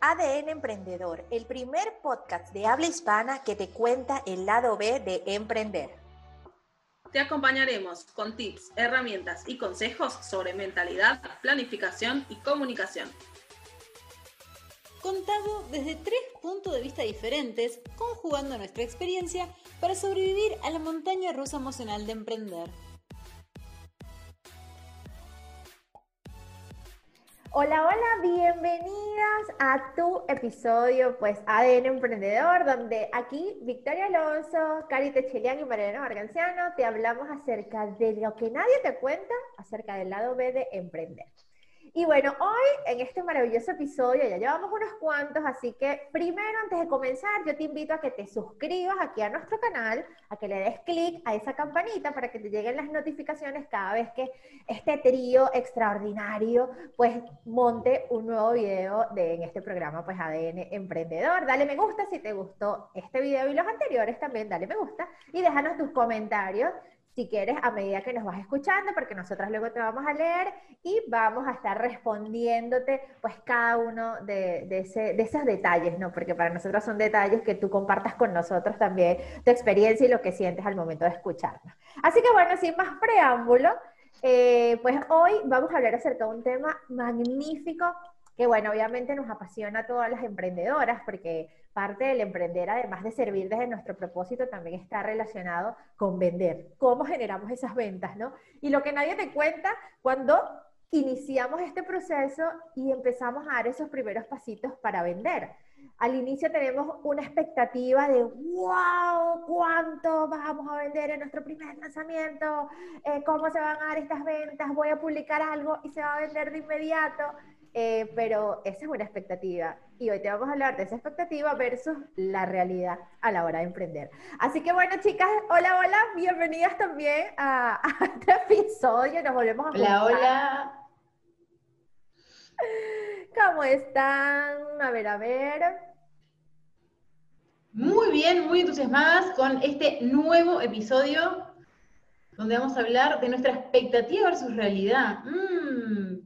ADN Emprendedor, el primer podcast de habla hispana que te cuenta el lado B de emprender. Te acompañaremos con tips, herramientas y consejos sobre mentalidad, planificación y comunicación. Contado desde tres puntos de vista diferentes, conjugando nuestra experiencia para sobrevivir a la montaña rusa emocional de emprender. Hola, hola, bienvenidas a tu episodio, pues ADN Emprendedor, donde aquí Victoria Alonso, Cari Techelian y Mariana Marganciano te hablamos acerca de lo que nadie te cuenta acerca del lado B de emprender. Y bueno, hoy en este maravilloso episodio ya llevamos unos cuantos, así que primero antes de comenzar yo te invito a que te suscribas aquí a nuestro canal, a que le des clic a esa campanita para que te lleguen las notificaciones cada vez que este trío extraordinario pues monte un nuevo video de, en este programa pues ADN Emprendedor. Dale me gusta si te gustó este video y los anteriores también, dale me gusta y déjanos tus comentarios si quieres, a medida que nos vas escuchando, porque nosotras luego te vamos a leer y vamos a estar respondiéndote, pues, cada uno de, esos detalles, ¿no? Porque para nosotros son detalles que tú compartas con nosotros también tu experiencia y lo que sientes al momento de escucharnos. Así que, bueno, sin más preámbulo, eh, pues hoy vamos a hablar acerca de un tema magnífico que bueno, obviamente nos apasiona a todas las emprendedoras porque parte del emprender, además de servir desde nuestro propósito, también está relacionado con vender. ¿Cómo generamos esas ventas, no? Y lo que nadie te cuenta cuando iniciamos este proceso y empezamos a dar esos primeros pasitos para vender. Al inicio tenemos una expectativa de, wow, ¿cuánto vamos a vender en nuestro primer lanzamiento? Eh, ¿Cómo se van a dar estas ventas? Voy a publicar algo y se va a vender de inmediato. Eh, pero esa es una expectativa. Y hoy te vamos a hablar de esa expectativa versus la realidad a la hora de emprender. Así que bueno, chicas, hola, hola, bienvenidas también a, este episodio. Nos volvemos a Hola, hola. ¿Cómo están? A ver, a ver. Muy bien, muy entusiasmadas con este nuevo episodio donde vamos a hablar de nuestra expectativa versus realidad. Mm.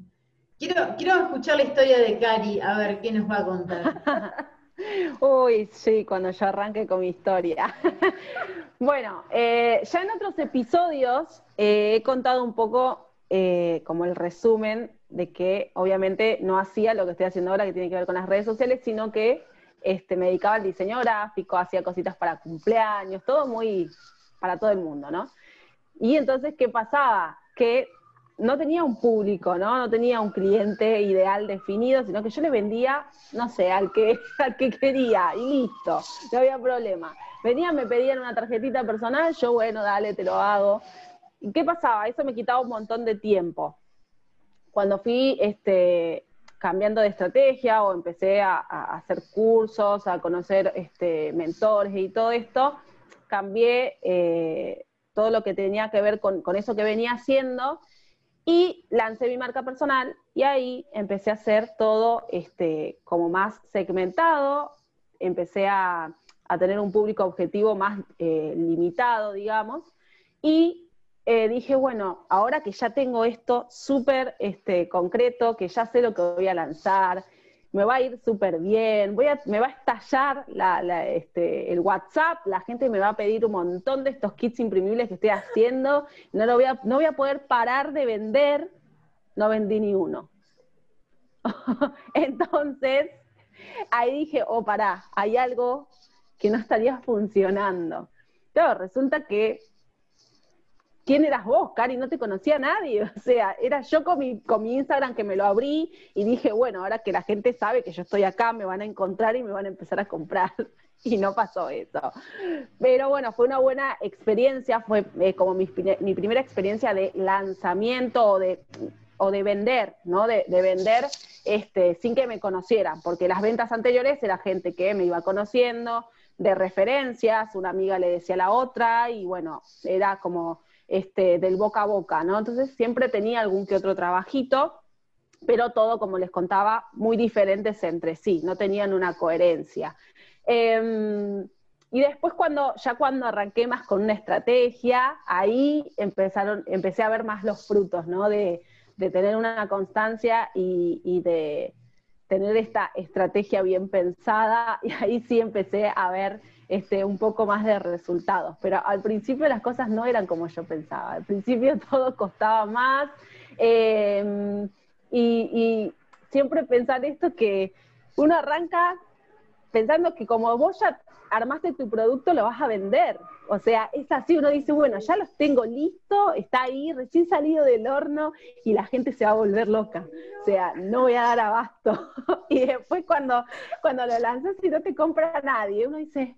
Quiero, escuchar la historia de Cari, a ver qué nos va a contar. Uy, sí, cuando yo arranque con mi historia. bueno, eh, ya en otros episodios eh, he contado un poco eh, como el resumen de que obviamente no hacía lo que estoy haciendo ahora que tiene que ver con las redes sociales, sino que este, me dedicaba al diseño gráfico, hacía cositas para cumpleaños, todo muy para todo el mundo, ¿no? Y entonces, ¿qué pasaba? Que no tenía un público, ¿no? No tenía un cliente ideal definido, sino que yo le vendía, no sé, al que, al que quería y listo, no había problema. Venían, me pedían una tarjetita personal, yo, bueno, dale, te lo hago. ¿Y qué pasaba? Eso me quitaba un montón de tiempo. Cuando fui este, cambiando de estrategia o empecé a, hacer cursos, a conocer este, mentores y todo esto, cambié eh, todo lo que tenía que ver con, con eso que venía haciendo y lancé mi marca personal y ahí empecé a hacer todo este, como más segmentado, empecé a, tener un público objetivo más eh, limitado, digamos, y eh, dije, bueno, ahora que ya tengo esto súper este, concreto, que ya sé lo que voy a lanzar, me va a ir súper bien, voy a, me va a estallar este, el WhatsApp, la gente me va a pedir un montón de estos kits imprimibles que estoy haciendo, no, lo voy a, no voy a poder parar de vender, no vendí ni uno. Entonces, ahí dije, oh, pará, hay algo que no estaría funcionando. Claro, resulta que ¿quién eras vos, Cari? No te conocía nadie. O sea, era yo con mi, con mi Instagram que me lo abrí y dije, bueno, ahora que la gente sabe que yo estoy acá, me van a encontrar y me van a empezar a comprar. Y no pasó eso. Pero bueno, fue una buena experiencia, fue eh, como mi, primera experiencia de lanzamiento o de, o de vender, ¿no? De, de, vender este, sin que me conocieran, porque las ventas anteriores era gente que me iba conociendo, de referencias, una amiga le decía a la otra, y bueno, era como este, del boca a boca, ¿no? Entonces siempre tenía algún que otro trabajito, pero todo, como les contaba, muy diferentes entre sí, no tenían una coherencia. Em, y después cuando, ya cuando arranqué más con una estrategia, ahí empezaron, empecé a ver más los frutos, ¿no? De, tener una constancia y, de, tener esta estrategia bien pensada y ahí sí empecé a ver este, un poco más de resultados. Pero al principio las cosas no eran como yo pensaba. Al principio todo costaba más. Em, y, siempre pensar esto que uno arranca pensando que como vos ya armaste tu producto, lo vas a vender. O sea, es así, uno dice, bueno, ya los tengo listo, está ahí, recién salido del horno y la gente se va a volver loca. O sea, no voy a dar abasto. y después cuando, cuando lo lanzas y no te compra nadie, uno dice,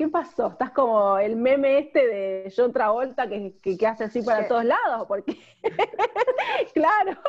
¿qué pasó? Estás como el meme este de John Travolta que, que, hace así para todos lados, porque, claro,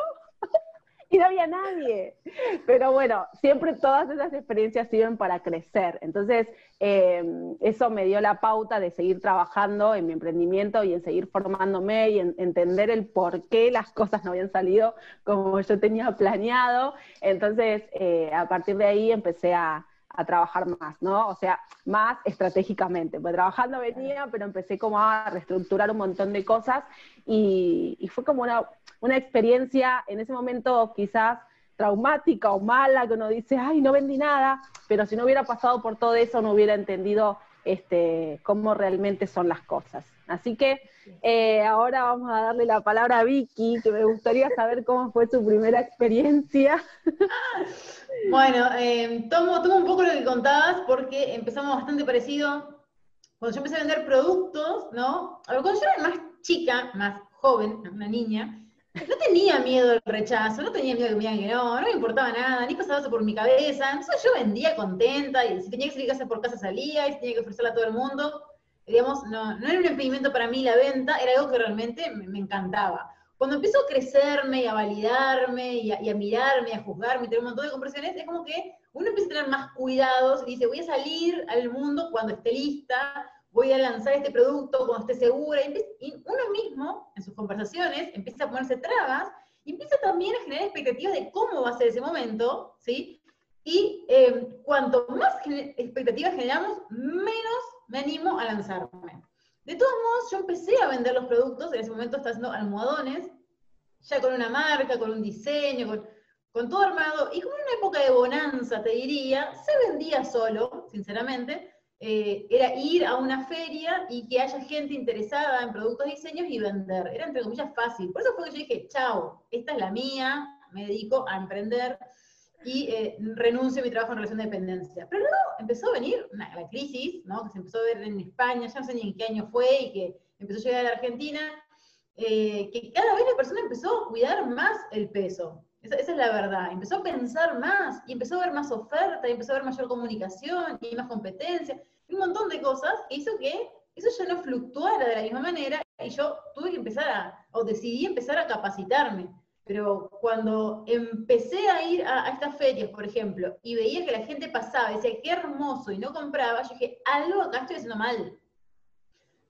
y no había nadie. Pero bueno, siempre todas esas experiencias sirven para crecer. Entonces, em, eso me dio la pauta de seguir trabajando en mi emprendimiento y en seguir formándome y en entender el por qué las cosas no habían salido como yo tenía planeado. Entonces, eh, a partir de ahí empecé a a trabajar más, ¿no? O sea, más estratégicamente. Pues trabajando venía, pero empecé como a reestructurar un montón de cosas y, fue como una, una, experiencia en ese momento quizás traumática o mala, que uno dice, ay, no vendí nada, pero si no hubiera pasado por todo eso, no hubiera entendido este, cómo realmente son las cosas. Así que eh, ahora vamos a darle la palabra a Vicky, que me gustaría saber cómo fue su primera experiencia. Bueno, eh, tomo, tomo un poco lo que contabas porque empezamos bastante parecido. Cuando yo empecé a vender productos, ¿no? Cuando yo era más chica, más joven, una niña, no tenía miedo al rechazo, no tenía miedo que me digan que no, no me importaba nada, ni pasaba eso por mi cabeza. Entonces yo vendía contenta y si tenía que salir casa por casa salía y si tenía que ofrecerla a todo el mundo. Digamos, no, no era un impedimento para mí la venta, era algo que realmente me, me encantaba. Cuando empiezo a crecerme y a validarme y a, mirarme y a juzgarme y tener un montón de conversaciones, es como que uno empieza a tener más cuidados y dice, voy a salir al mundo cuando esté lista, voy a lanzar este producto cuando esté segura. Y, uno mismo, en sus conversaciones, empieza a ponerse trabas y empieza también a generar expectativas de cómo va a ser ese momento, ¿sí? Y eh, cuanto más expectativas generamos, menos me animo a lanzarme. De todos modos, yo empecé a vender los productos, en ese momento estaba haciendo almohadones, ya con una marca, con un diseño, con, con todo armado, y como en una época de bonanza, te diría, se vendía solo, sinceramente, eh, era ir a una feria y que haya gente interesada en productos diseños y vender. Era entre comillas fácil. Por eso fue que yo dije, chao, esta es la mía, me dedico a emprender y eh, renuncio a mi trabajo en relación de dependencia. Pero luego empezó a venir la crisis, ¿no? que se empezó a ver en España, ya no sé ni en qué año fue, y que empezó a llegar a la Argentina, eh, que cada vez la persona empezó a cuidar más el peso. Esa, esa, es la verdad. Empezó a pensar más, y empezó a ver más oferta, y empezó a ver mayor comunicación, y más competencia, un montón de cosas que hizo que eso ya no fluctuara de la misma manera, y yo tuve que empezar a, o decidí empezar a capacitarme pero cuando empecé a ir a, estas ferias, por ejemplo, y veía que la gente pasaba y decía, qué hermoso, y no compraba, yo dije, algo acá estoy haciendo mal.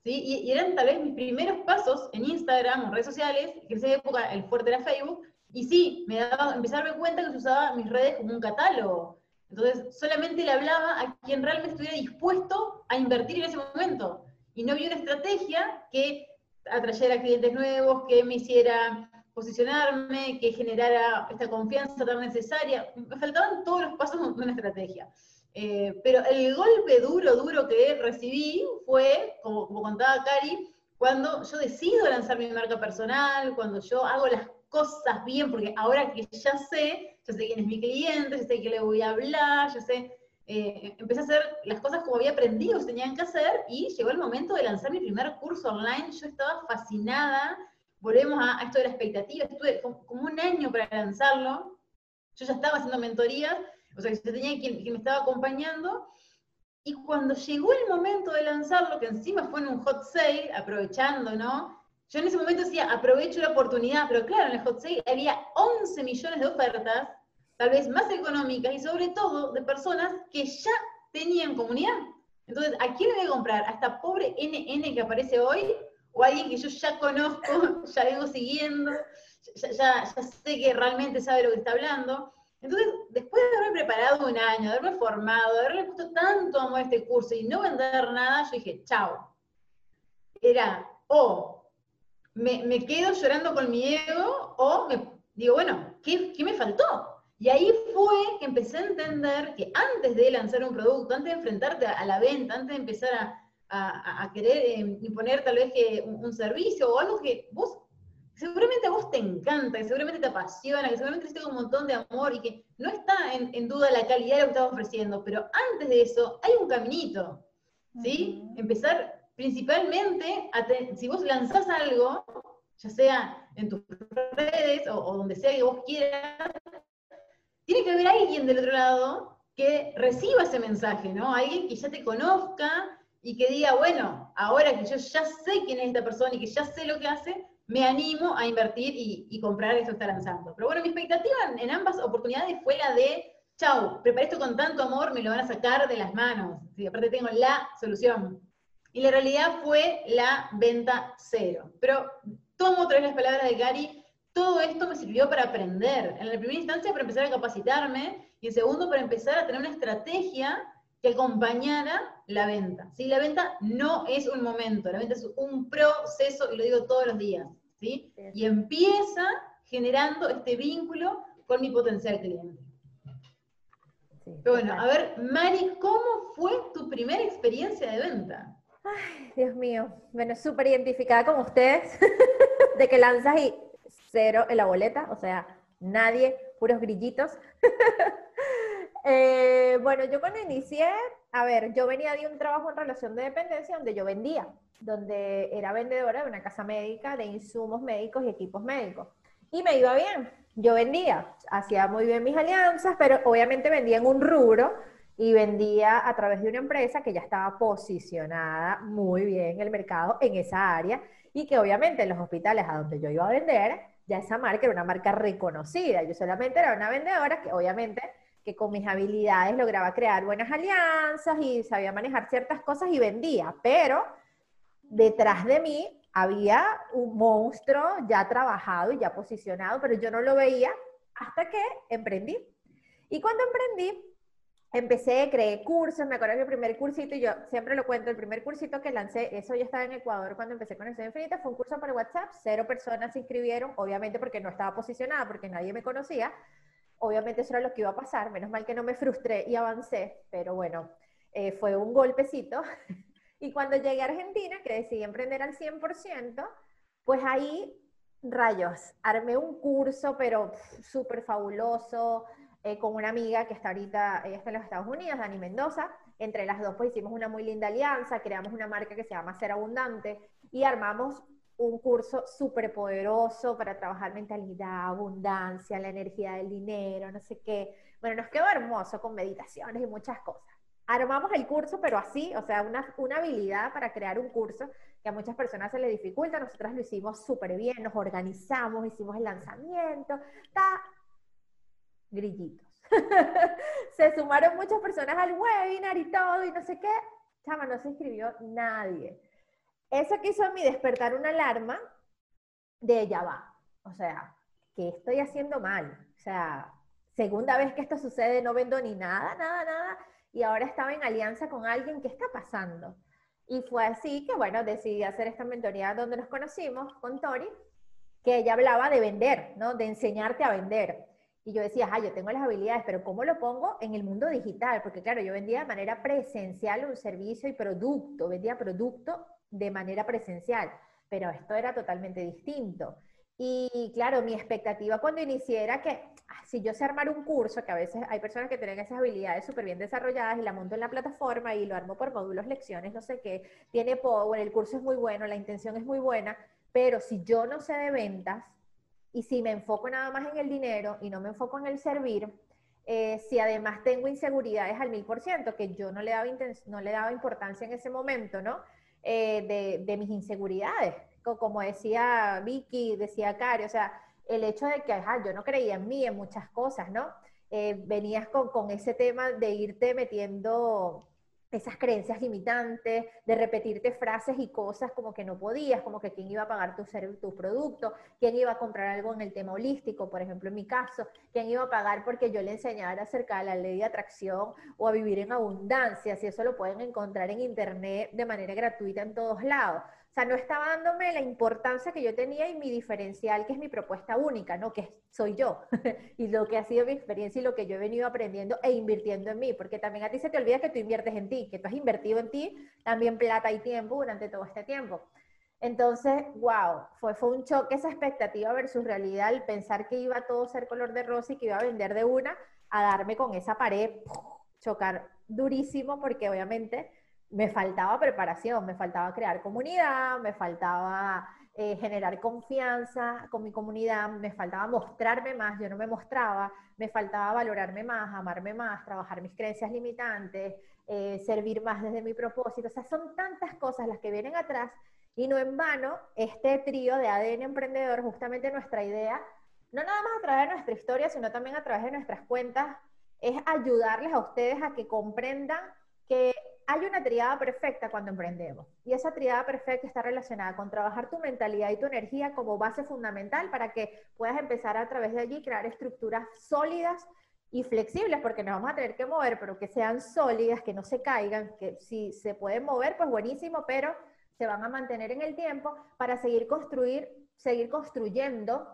¿Sí? Y, eran tal vez mis primeros pasos en Instagram o redes sociales, que en esa época el fuerte era Facebook, y sí, me daba, empecé a darme cuenta que se usaba mis redes como un catálogo. Entonces, solamente le hablaba a quien realmente estuviera dispuesto a invertir en ese momento. Y no había una estrategia que atrayera clientes nuevos, que me hiciera posicionarme, que generara esta confianza tan necesaria. Me faltaban todos los pasos de una estrategia. Eh, pero el golpe duro, duro que recibí fue, como, como contaba Cari, cuando yo decido lanzar mi marca personal, cuando yo hago las cosas bien, porque ahora que ya sé, ya sé quién es mi cliente, ya sé qué le voy a hablar, ya sé, eh, empecé a hacer las cosas como había aprendido que tenían que hacer y llegó el momento de lanzar mi primer curso online. Yo estaba fascinada volvemos a, esto de la expectativa, estuve como, un año para lanzarlo, yo ya estaba haciendo mentorías, o sea, yo tenía quien, me estaba acompañando, y cuando llegó el momento de lanzarlo, que encima fue en un hot sale, aprovechando, ¿no? Yo en ese momento decía, aprovecho la oportunidad, pero claro, en el hot sale había 11 millones de ofertas, tal vez más económicas y sobre todo de personas que ya tenían comunidad. Entonces, ¿a quién le voy a comprar? ¿A esta pobre NN que aparece hoy? O alguien que yo ya conozco, ya vengo siguiendo, ya, sé que realmente sabe lo que está hablando. Entonces, después de haberme preparado un año, de haberme formado, de haberle puesto tanto amor a este curso y no vender nada, yo dije, chao. Era, o me, quedo llorando con mi ego, o me digo, bueno, ¿qué, me faltó? Y ahí fue que empecé a entender que antes de lanzar un producto, antes de enfrentarte a la venta, antes de empezar a, querer eh, imponer tal vez que un, servicio o algo que vos, seguramente a vos te encanta, que seguramente te apasiona, que seguramente necesitas un montón de amor y que no está en, duda la calidad de lo que estás ofreciendo, pero antes de eso hay un caminito, ¿sí? Empezar principalmente, si vos lanzás algo, ya sea en tus redes o, o donde sea que vos quieras, tiene que haber alguien del otro lado que reciba ese mensaje, ¿no? Alguien que ya te conozca y que diga, bueno, ahora que yo ya sé quién es esta persona y que ya sé lo que hace, me animo a invertir y, comprar esto que está lanzando. Pero bueno, mi expectativa en ambas oportunidades fue la de, chau, preparé esto con tanto amor, me lo van a sacar de las manos. Y aparte tengo la solución. Y la realidad fue la venta cero. Pero tomo otra vez las palabras de Gary todo esto me sirvió para aprender. En la primera instancia para empezar a capacitarme y en segundo para empezar a tener una estrategia que acompañara la venta. ¿sí? La venta no es un momento, la venta es un proceso y lo digo todos los días. ¿sí? Y empieza generando este vínculo con mi potencial cliente. Pero bueno, a ver, Mari, ¿cómo fue tu primera experiencia de venta? Ay, Dios mío. Bueno, súper identificada con ustedes, de que lanzas y cero en la boleta, o sea, nadie, puros grillitos. Eh, bueno, yo cuando inicié, a ver, yo venía de un trabajo en relación de dependencia donde yo vendía, donde era vendedora de una casa médica de insumos médicos y equipos médicos. Y me iba bien, yo vendía, hacía muy bien mis alianzas, pero obviamente vendía en un rubro y vendía a través de una empresa que ya estaba posicionada muy bien en el mercado en esa área y que obviamente en los hospitales a donde yo iba a vender ya esa marca era una marca reconocida. Yo solamente era una vendedora que obviamente que con mis habilidades lograba crear buenas alianzas y sabía manejar ciertas cosas y vendía, pero detrás de mí había un monstruo ya trabajado y ya posicionado, pero yo no lo veía hasta que emprendí. Y cuando emprendí, empecé, creé cursos, me acuerdo que el primer cursito, y yo siempre lo cuento, el primer cursito que lancé, eso ya estaba en Ecuador cuando empecé con Conexión Infinita, fue un curso por WhatsApp, cero personas se inscribieron, obviamente porque no estaba posicionada, porque nadie me conocía, obviamente eso era lo que iba a pasar, menos mal que no me frustré y avancé, pero bueno, eh, fue un golpecito. y cuando llegué a Argentina, que decidí emprender al 100%, pues ahí, rayos, armé un curso, pero súper fabuloso, eh, con una amiga que está ahorita, está en los Estados Unidos, Dani Mendoza. Entre las dos pues hicimos una muy linda alianza, creamos una marca que se llama Ser Abundante y armamos un curso súper poderoso para trabajar mentalidad, abundancia, la energía del dinero, no sé qué. Bueno, nos quedó hermoso con meditaciones y muchas cosas. Armamos el curso, pero así, o sea, una, una habilidad para crear un curso que a muchas personas se le dificulta. Nosotras lo hicimos súper bien, nos organizamos, hicimos el lanzamiento, ta, grillitos. se sumaron muchas personas al webinar y todo, y no sé qué. Chama, no se inscribió nadie. Eso quiso a mí despertar una alarma de ya va. O sea, ¿qué estoy haciendo mal? O sea, segunda vez que esto sucede, no vendo ni nada, nada, nada. Y ahora estaba en alianza con alguien, ¿qué está pasando? Y fue así que, bueno, decidí hacer esta mentoría donde nos conocimos con Tori, que ella hablaba de vender, ¿no? De enseñarte a vender. Y yo decía, ah, yo tengo las habilidades, pero ¿cómo lo pongo en el mundo digital? Porque claro, yo vendía de manera presencial un servicio y producto, vendía producto de manera presencial, pero esto era totalmente distinto. Y claro, mi expectativa cuando inicié era que ah, si yo sé armar un curso, que a veces hay personas que tienen esas habilidades súper bien desarrolladas y la monto en la plataforma y lo armo por módulos, lecciones, no sé qué, tiene power, el curso es muy bueno, la intención es muy buena, pero si yo no sé de ventas, y si me enfoco nada más en el dinero y no me enfoco en el servir, eh, si además tengo inseguridades al mil por ciento, que yo no le, daba no le daba importancia en ese momento, ¿no? Eh, de, mis inseguridades, como decía Vicky, decía Cari, o sea, el hecho de que yo no creía en mí, en muchas cosas, ¿no? Eh, venías con, con ese tema de irte metiendo esas creencias limitantes, de repetirte frases y cosas como que no podías, como que quién iba a pagar tu, producto, quién iba a comprar algo en el tema holístico, por ejemplo, en mi caso, quién iba a pagar porque yo le enseñara acerca de la ley de atracción o a vivir en abundancia, si eso lo pueden encontrar en internet de manera gratuita en todos lados. O sea, no estaba dándome la importancia que yo tenía y mi diferencial, que es mi propuesta única, ¿no? Que soy yo y lo que ha sido mi experiencia y lo que yo he venido aprendiendo e invirtiendo en mí, porque también a ti se te olvida que tú inviertes en ti, que tú has invertido en ti también plata y tiempo durante todo este tiempo. Entonces, wow, fue, fue un choque esa expectativa versus realidad, el pensar que iba todo a ser color de rosa y que iba a vender de una, a darme con esa pared, chocar durísimo, porque obviamente me faltaba preparación, me faltaba crear comunidad, me faltaba eh, generar confianza con mi comunidad, me faltaba mostrarme más, yo no me mostraba, me faltaba valorarme más, amarme más, trabajar mis creencias limitantes, eh, servir más desde mi propósito. O sea, son tantas cosas las que vienen atrás y no en vano este trío de ADN emprendedor, justamente nuestra idea, no nada más a través de nuestra historia, sino también a través de nuestras cuentas, es ayudarles a ustedes a que comprendan que hay una triada perfecta cuando emprendemos. Y esa triada perfecta está relacionada con trabajar tu mentalidad y tu energía como base fundamental para que puedas empezar a través de allí crear estructuras sólidas y flexibles, porque nos vamos a tener que mover, pero que sean sólidas, que no se caigan, que si se pueden mover, pues buenísimo, pero se van a mantener en el tiempo para seguir construir, seguir construyendo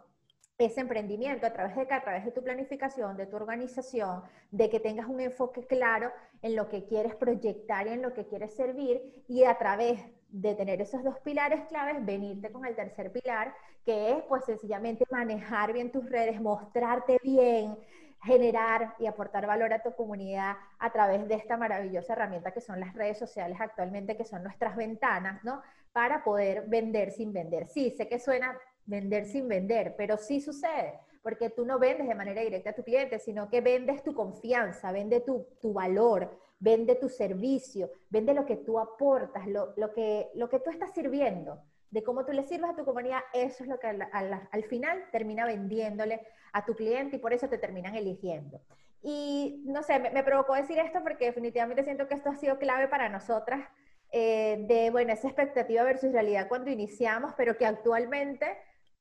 ese emprendimiento a través de que a través de tu planificación, de tu organización, de que tengas un enfoque claro en lo que quieres proyectar y en lo que quieres servir y a través de tener esos dos pilares claves, venirte con el tercer pilar, que es pues sencillamente manejar bien tus redes, mostrarte bien, generar y aportar valor a tu comunidad a través de esta maravillosa herramienta que son las redes sociales actualmente, que son nuestras ventanas, ¿no? Para poder vender sin vender. Sí, sé que suena vender sin vender, pero sí sucede, porque tú no vendes de manera directa a tu cliente, sino que vendes tu confianza, vende tu, valor, vende tu servicio, vende lo que tú aportas, lo, que, lo que tú estás sirviendo, de cómo tú le sirves a tu comunidad, eso es lo que al, final termina vendiéndole a tu cliente y por eso te terminan eligiendo. Y no sé, me, provocó decir esto porque definitivamente siento que esto ha sido clave para nosotras, eh, de, bueno, esa expectativa versus realidad cuando iniciamos, pero que actualmente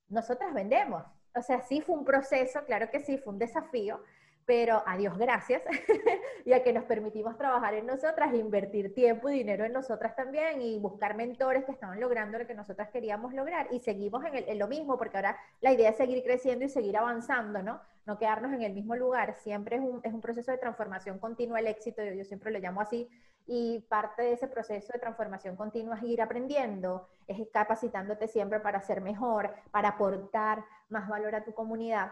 nosotras vendemos. O sea, sí fue un proceso, claro que sí, fue un desafío, pero a Dios gracias, ya que nos permitimos trabajar en nosotras, invertir tiempo y dinero en nosotras también y buscar mentores que estaban logrando lo que nosotras queríamos lograr. Y seguimos en, lo mismo, porque ahora la idea es seguir creciendo y seguir avanzando, ¿no? No quedarnos en el mismo lugar. Siempre es un, es un proceso de transformación continua el éxito, yo, yo siempre lo llamo así, y parte de ese proceso de transformación continua es ir aprendiendo, es capacitándote siempre para ser mejor, para aportar más valor a tu comunidad.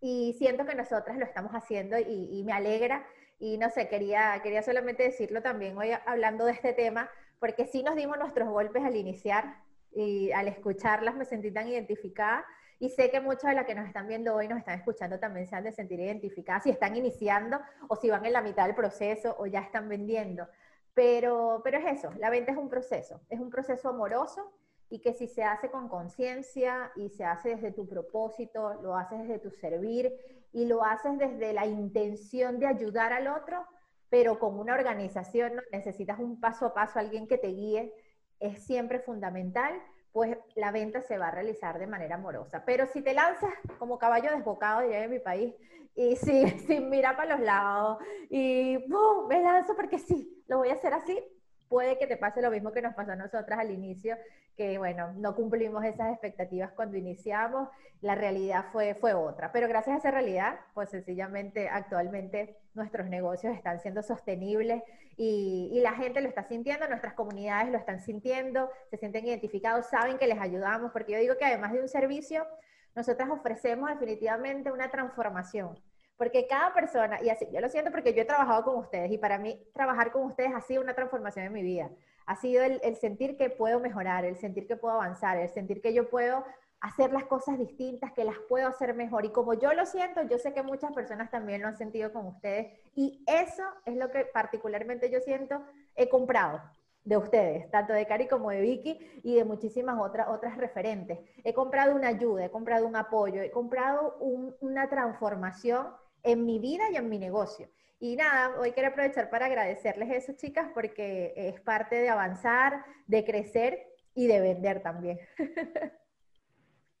Y siento que nosotras lo estamos haciendo y, me alegra. Y no sé, quería, quería solamente decirlo también hoy hablando de este tema, porque sí nos dimos nuestros golpes al iniciar y al escucharlas me sentí tan identificada y sé que muchas de las que nos están viendo hoy, nos están escuchando, también se han de sentir identificadas, si están iniciando o si van en la mitad del proceso o ya están vendiendo. Pero, pero es eso, la venta es un proceso, es un proceso amoroso y que si se hace con conciencia y se hace desde tu propósito, lo haces desde tu servir y lo haces desde la intención de ayudar al otro, pero con una organización, ¿no? necesitas un paso a paso, alguien que te guíe, es siempre fundamental pues la venta se va a realizar de manera amorosa. Pero si te lanzas como caballo desbocado, diría en mi país, y sin, sin mirar para los lados, y ¡pum! me lanzo porque sí, lo voy a hacer así, puede que te pase lo mismo que nos pasó a nosotras al inicio, que bueno, no cumplimos esas expectativas cuando iniciamos, la realidad fue, fue otra. Pero gracias a esa realidad, pues sencillamente actualmente nuestros negocios están siendo sostenibles y, y, la gente lo está sintiendo, nuestras comunidades lo están sintiendo, se sienten identificados, saben que les ayudamos, porque yo digo que además de un servicio, nosotras ofrecemos definitivamente una transformación porque cada persona, y así, yo lo siento porque yo he trabajado con ustedes y para mí trabajar con ustedes ha sido una transformación en mi vida. Ha sido el, sentir que puedo mejorar, el sentir que puedo avanzar, el sentir que yo puedo hacer las cosas distintas, que las puedo hacer mejor. Y como yo lo siento, yo sé que muchas personas también lo han sentido con ustedes. Y eso es lo que particularmente yo siento, he comprado de ustedes, tanto de Cari como de Vicky y de muchísimas otras, otras referentes. He comprado una ayuda, he comprado un apoyo, he comprado una transformación en mi vida y en mi negocio. Y nada, hoy quiero aprovechar para agradecerles eso, chicas, porque es parte de avanzar, de crecer y de vender también.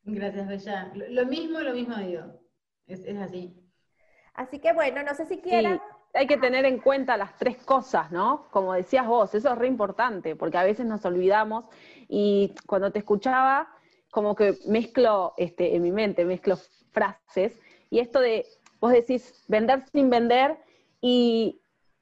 Gracias, Bella. Lo mismo, lo mismo digo. Es, así. Así que bueno, no sé si quieran hay que tener en cuenta las tres cosas, ¿no? Como decías vos, eso es re importante, porque a veces nos olvidamos y cuando te escuchaba, como que mezclo este, en mi mente, mezclo frases, y esto de, vos decís, vender sin vender, y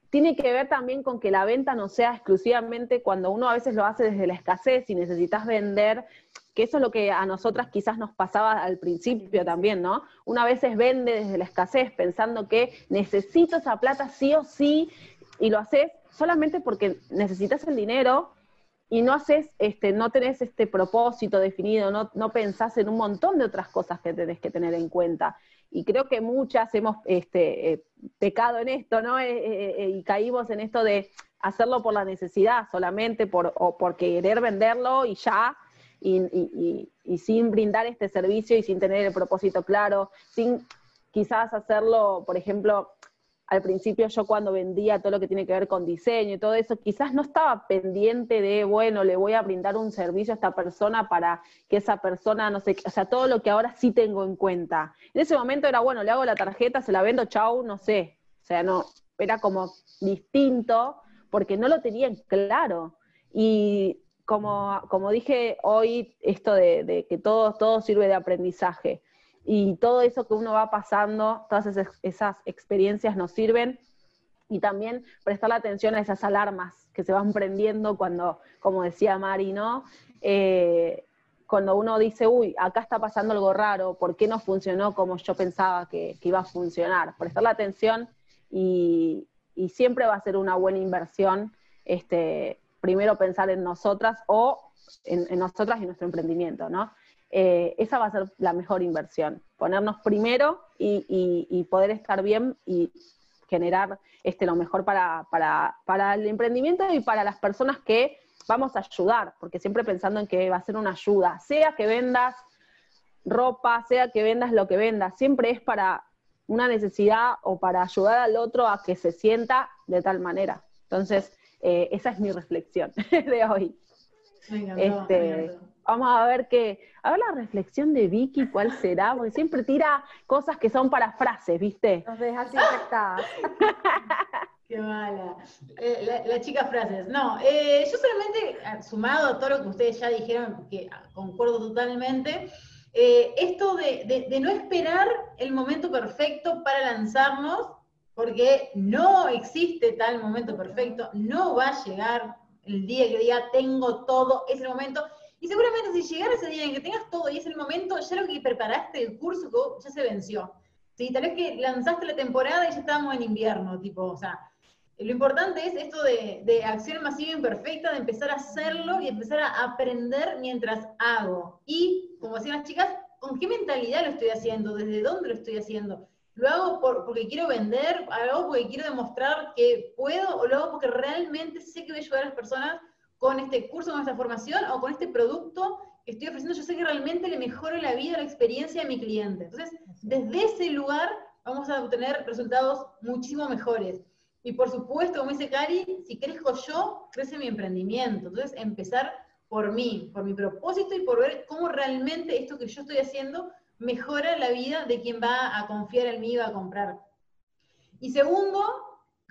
tiene que ver también con que la venta no sea exclusivamente cuando uno a veces lo hace desde la escasez y necesitas vender, que eso es lo que a nosotras quizás nos pasaba al principio también, ¿no? Una vez vende desde la escasez pensando que necesito esa plata sí o sí y lo haces solamente porque necesitas el dinero y no haces, este, no tenés este propósito definido, no, no pensás en un montón de otras cosas que tenés que tener en cuenta y creo que muchas hemos este, eh, pecado en esto, ¿no? Eh, eh, y caímos en esto de hacerlo por la necesidad solamente, por, o por querer venderlo y ya, y, y, sin brindar este servicio y sin tener el propósito claro, sin quizás hacerlo, por ejemplo, al principio yo cuando vendía todo lo que tiene que ver con diseño y todo eso, quizás no estaba pendiente de, bueno, le voy a brindar un servicio a esta persona para que esa persona, no sé, o sea, todo lo que ahora sí tengo en cuenta. En ese momento era, bueno, le hago la tarjeta, se la vendo, chau, no sé. O sea, no, era como distinto porque no lo tenían claro. Y como, como dije hoy, esto de, de que todo, todo sirve de aprendizaje y todo eso que uno va pasando, todas esas, experiencias nos sirven y también prestar la atención a esas alarmas que se van prendiendo cuando, como decía Mari, ¿no? Eh, cuando uno dice, uy, acá está pasando algo raro, ¿por qué no funcionó como yo pensaba que, iba a funcionar? Prestar la atención y, siempre va a ser una buena inversión, este, primero pensar en nosotras o en, en nosotras y nuestro emprendimiento, ¿no? Eh, esa va a ser la mejor inversión. Ponernos primero y, poder estar bien y generar este, lo mejor para, el emprendimiento y para las personas que vamos a ayudar, porque siempre pensando en que va a ser una ayuda, sea que vendas ropa, sea que vendas lo que vendas, siempre es para una necesidad o para ayudar al otro a que se sienta de tal manera. Entonces, eh, esa es mi reflexión de hoy. Este, vamos a ver qué, a ver la reflexión de Vicky, cuál será, porque siempre tira cosas que son para frases, ¿viste? Nos deja así infectadas. Qué mala. Eh, la, chica frases. No, eh, yo solamente, ah, sumado a todo lo que ustedes ya dijeron, que concuerdo totalmente, eh, esto de, de no esperar el momento perfecto para lanzarnos, porque no existe tal momento perfecto, no va a llegar el día que diga tengo todo, es el momento, y seguramente si llegara ese día en que tengas todo y es el momento, ya lo que preparaste, el curso ya se venció. ¿sí? Tal vez que lanzaste la temporada y ya estábamos en invierno, tipo, o sea, lo importante es esto de, acción masiva imperfecta, de empezar a hacerlo y empezar a aprender mientras hago. Y, como decían las chicas, ¿con qué mentalidad lo estoy haciendo? ¿Desde dónde lo estoy haciendo? ¿Lo hago porque quiero vender? ¿Lo hago porque quiero demostrar que puedo? ¿O lo hago porque realmente sé que voy a ayudar a las personas con este curso, con esta formación o con este producto que estoy ofreciendo, yo sé que realmente le mejoro la vida, la experiencia de mi cliente. Entonces, desde ese lugar vamos a obtener resultados muchísimo mejores. Y por supuesto, como dice Cari, si crezco yo, crece mi emprendimiento. Entonces, empezar por mí, por mi propósito y por ver cómo realmente esto que yo estoy haciendo mejora la vida de quien va a confiar en mí y va a comprar. Y segundo,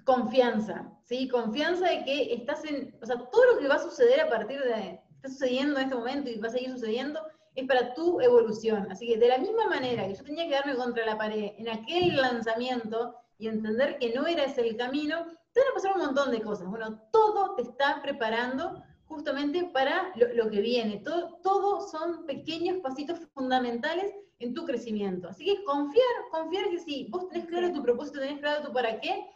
confianza, ¿sí? Confianza de que estás en, o sea, todo lo que va a suceder a partir de, está sucediendo en este momento y va a seguir sucediendo, es para tu evolución. Así que de la misma manera que yo tenía que darme contra la pared en aquel lanzamiento y entender que no era ese el camino, te van a pasar un montón de cosas. Bueno, todo te está preparando justamente para lo, que viene. Todo, todo son pequeños pasitos fundamentales en tu crecimiento. Así que confiar, confiar que si vos tenés claro tu propósito, tenés claro tu para qué,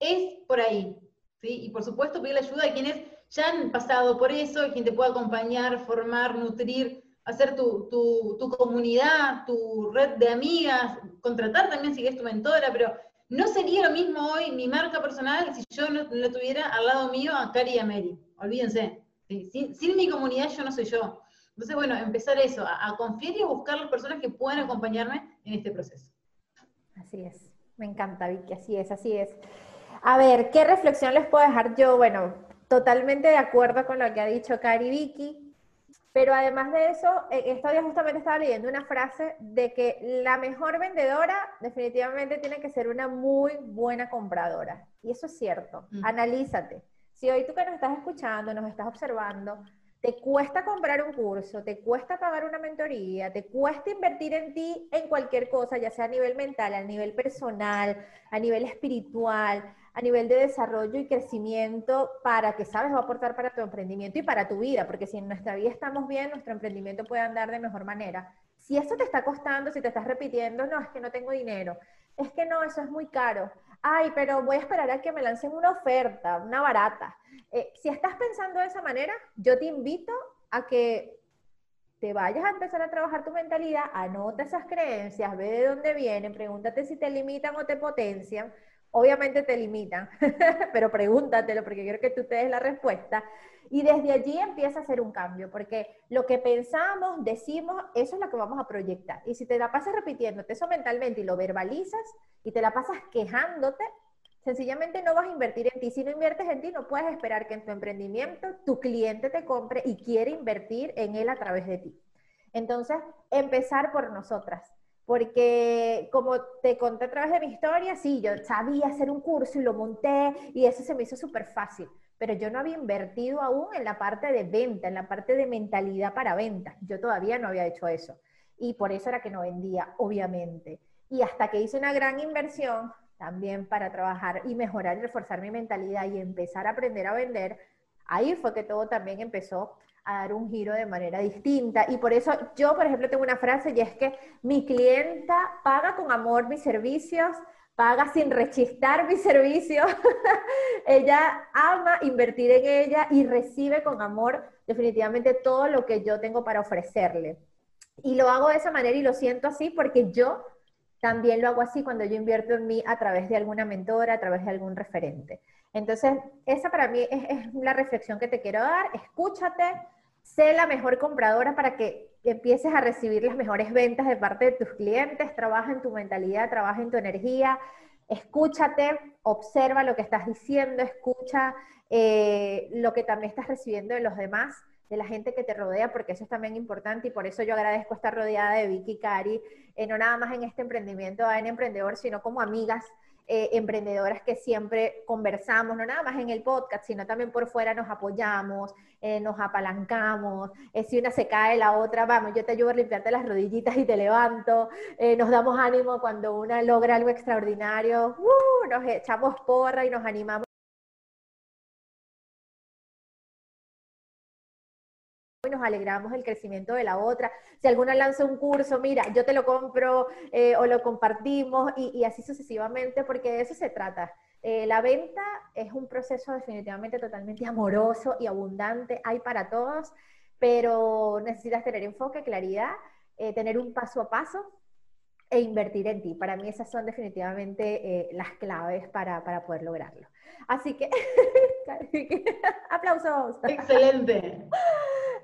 es por ahí. ¿sí? Y por supuesto pedir la ayuda de quienes ya han pasado por eso, quien te pueda acompañar, formar, nutrir, hacer tu, tu, comunidad, tu red de amigas, contratar también si eres tu mentora, pero no sería lo mismo hoy mi marca personal si yo no tuviera al lado mío a Cari y a Mary. Olvídense. Sin, mi comunidad yo no soy yo. Entonces, bueno, empezar eso, a, a confiar y a buscar las personas que puedan acompañarme en este proceso. Así es. Me encanta, Vicky. Así es, así es. A ver, ¿qué reflexión les puedo dejar yo? Bueno, totalmente de acuerdo con lo que ha dicho Cari Vicky. Pero además de eso, estos días justamente estaba leyendo una frase de que la mejor vendedora definitivamente tiene que ser una muy buena compradora. Y eso es cierto. Mm. Analízate. Si hoy tú que nos estás escuchando, nos estás observando, te cuesta comprar un curso, te cuesta pagar una mentoría, te cuesta invertir en ti en cualquier cosa, ya sea a nivel mental, a nivel personal, a nivel espiritual, a nivel de desarrollo y crecimiento para que sabes va a aportar para tu emprendimiento y para tu vida, porque si en nuestra vida estamos bien, nuestro emprendimiento puede andar de mejor manera. Si eso te está costando, si te estás repitiendo, no, es que no tengo dinero, es que no, eso es muy caro. Ay, pero voy a esperar a que me lancen una oferta, una barata. Eh, si estás pensando de esa manera, yo te invito a que te vayas a empezar a trabajar tu mentalidad, anota esas creencias, ve de dónde vienen, pregúntate si te limitan o te potencian. Obviamente te limitan, pero pregúntatelo porque quiero que tú te des la respuesta. Y desde allí empieza a hacer un cambio, porque lo que pensamos, decimos, eso es lo que vamos a proyectar. Y si te la pasas repitiéndote eso mentalmente y lo verbalizas y te la pasas quejándote, sencillamente no vas a invertir en ti. Si no inviertes en ti, no puedes esperar que en tu emprendimiento tu cliente te compre y quiere invertir en él a través de ti. Entonces, empezar por nosotras. Porque como te conté a través de mi historia, sí, yo sabía hacer un curso y lo monté y eso se me hizo súper fácil, pero yo no había invertido aún en la parte de venta, en la parte de mentalidad para venta. Yo todavía no había hecho eso. Y por eso era que no vendía, obviamente. Y hasta que hice una gran inversión también para trabajar y mejorar y reforzar mi mentalidad y empezar a aprender a vender, ahí fue que todo también empezó a dar un giro de manera distinta. Y por eso yo, por ejemplo, tengo una frase y es que mi clienta paga con amor mis servicios, paga sin rechistar mis servicios. ella ama invertir en ella y recibe con amor definitivamente todo lo que yo tengo para ofrecerle. Y lo hago de esa manera y lo siento así porque yo también lo hago así cuando yo invierto en mí a través de alguna mentora, a través de algún referente. Entonces, esa para mí es, la reflexión que te quiero dar. Escúchate, sé la mejor compradora para que empieces a recibir las mejores ventas de parte de tus clientes, trabaja en tu mentalidad, trabaja en tu energía, escúchate, observa lo que estás diciendo, escucha eh, lo que también estás recibiendo de los demás, de la gente que te rodea, porque eso es también importante y por eso yo agradezco estar rodeada de Vicky y Cari, eh, no nada más en este emprendimiento en Emprendedor, sino como amigas eh, emprendedoras que siempre conversamos, no nada más en el podcast, sino también por fuera nos apoyamos, eh, nos apalancamos, eh, si una se cae, la otra, vamos, yo te ayudo a limpiarte las rodillitas y te levanto, nos damos ánimo cuando una logra algo extraordinario, ¡uh! nos echamos porra y nos animamos. Y nos alegramos del crecimiento de la otra. Si alguna lanza un curso, mira, yo te lo compro eh, o lo compartimos y, y, así sucesivamente, porque de eso se trata. Eh, la venta es un proceso definitivamente totalmente amoroso y abundante, hay para todos, pero necesitas tener enfoque, claridad, eh, tener un paso a paso e invertir en ti. Para mí esas son definitivamente las claves para, para poder lograrlo. Así que, aplausos. Excelente.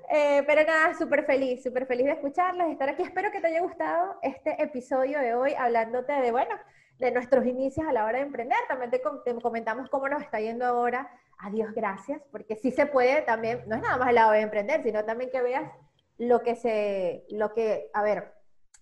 Eh, pero nada, súper feliz, súper feliz de escucharlos, de estar aquí. Espero que te haya gustado este episodio de hoy hablándote de, bueno, de nuestros inicios a la hora de emprender. También te, comentamos cómo nos está yendo ahora. Adiós, gracias, porque sí se puede también, no es nada más el lado de emprender, sino también que veas lo que se, lo que, a ver,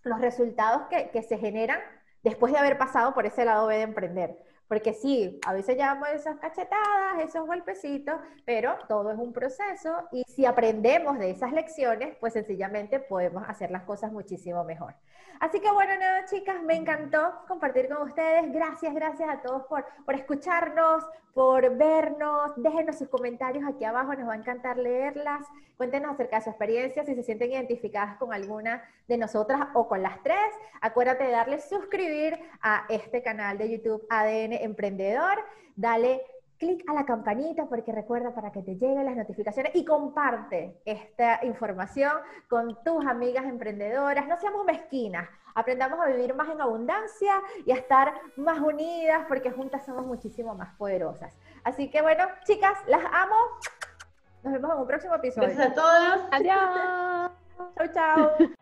los resultados que, que se generan después de haber pasado por ese lado de emprender. Porque sí, a veces llevamos esas cachetadas, esos golpecitos, pero todo es un proceso y si aprendemos de esas lecciones, pues sencillamente podemos hacer las cosas muchísimo mejor. Así que bueno, chicas, me encantó compartir con ustedes. Gracias, gracias a todos por, por escucharnos, por vernos. Déjenos sus comentarios aquí abajo, nos va a encantar leerlas. Cuéntenos acerca de su experiencia, si se sienten identificadas con alguna de nosotras o con las tres. Acuérdate de darle suscribir a este canal de YouTube ADN Emprendedor. Dale clic a la campanita porque recuerda para que te lleguen las notificaciones y comparte esta información con tus amigas emprendedoras. No seamos mezquinas, aprendamos a vivir más en abundancia y a estar más unidas porque juntas somos muchísimo más poderosas. Así que bueno, chicas, las amo. Nos vemos en un próximo episodio. Gracias a todas. Adiós. Chau, chau.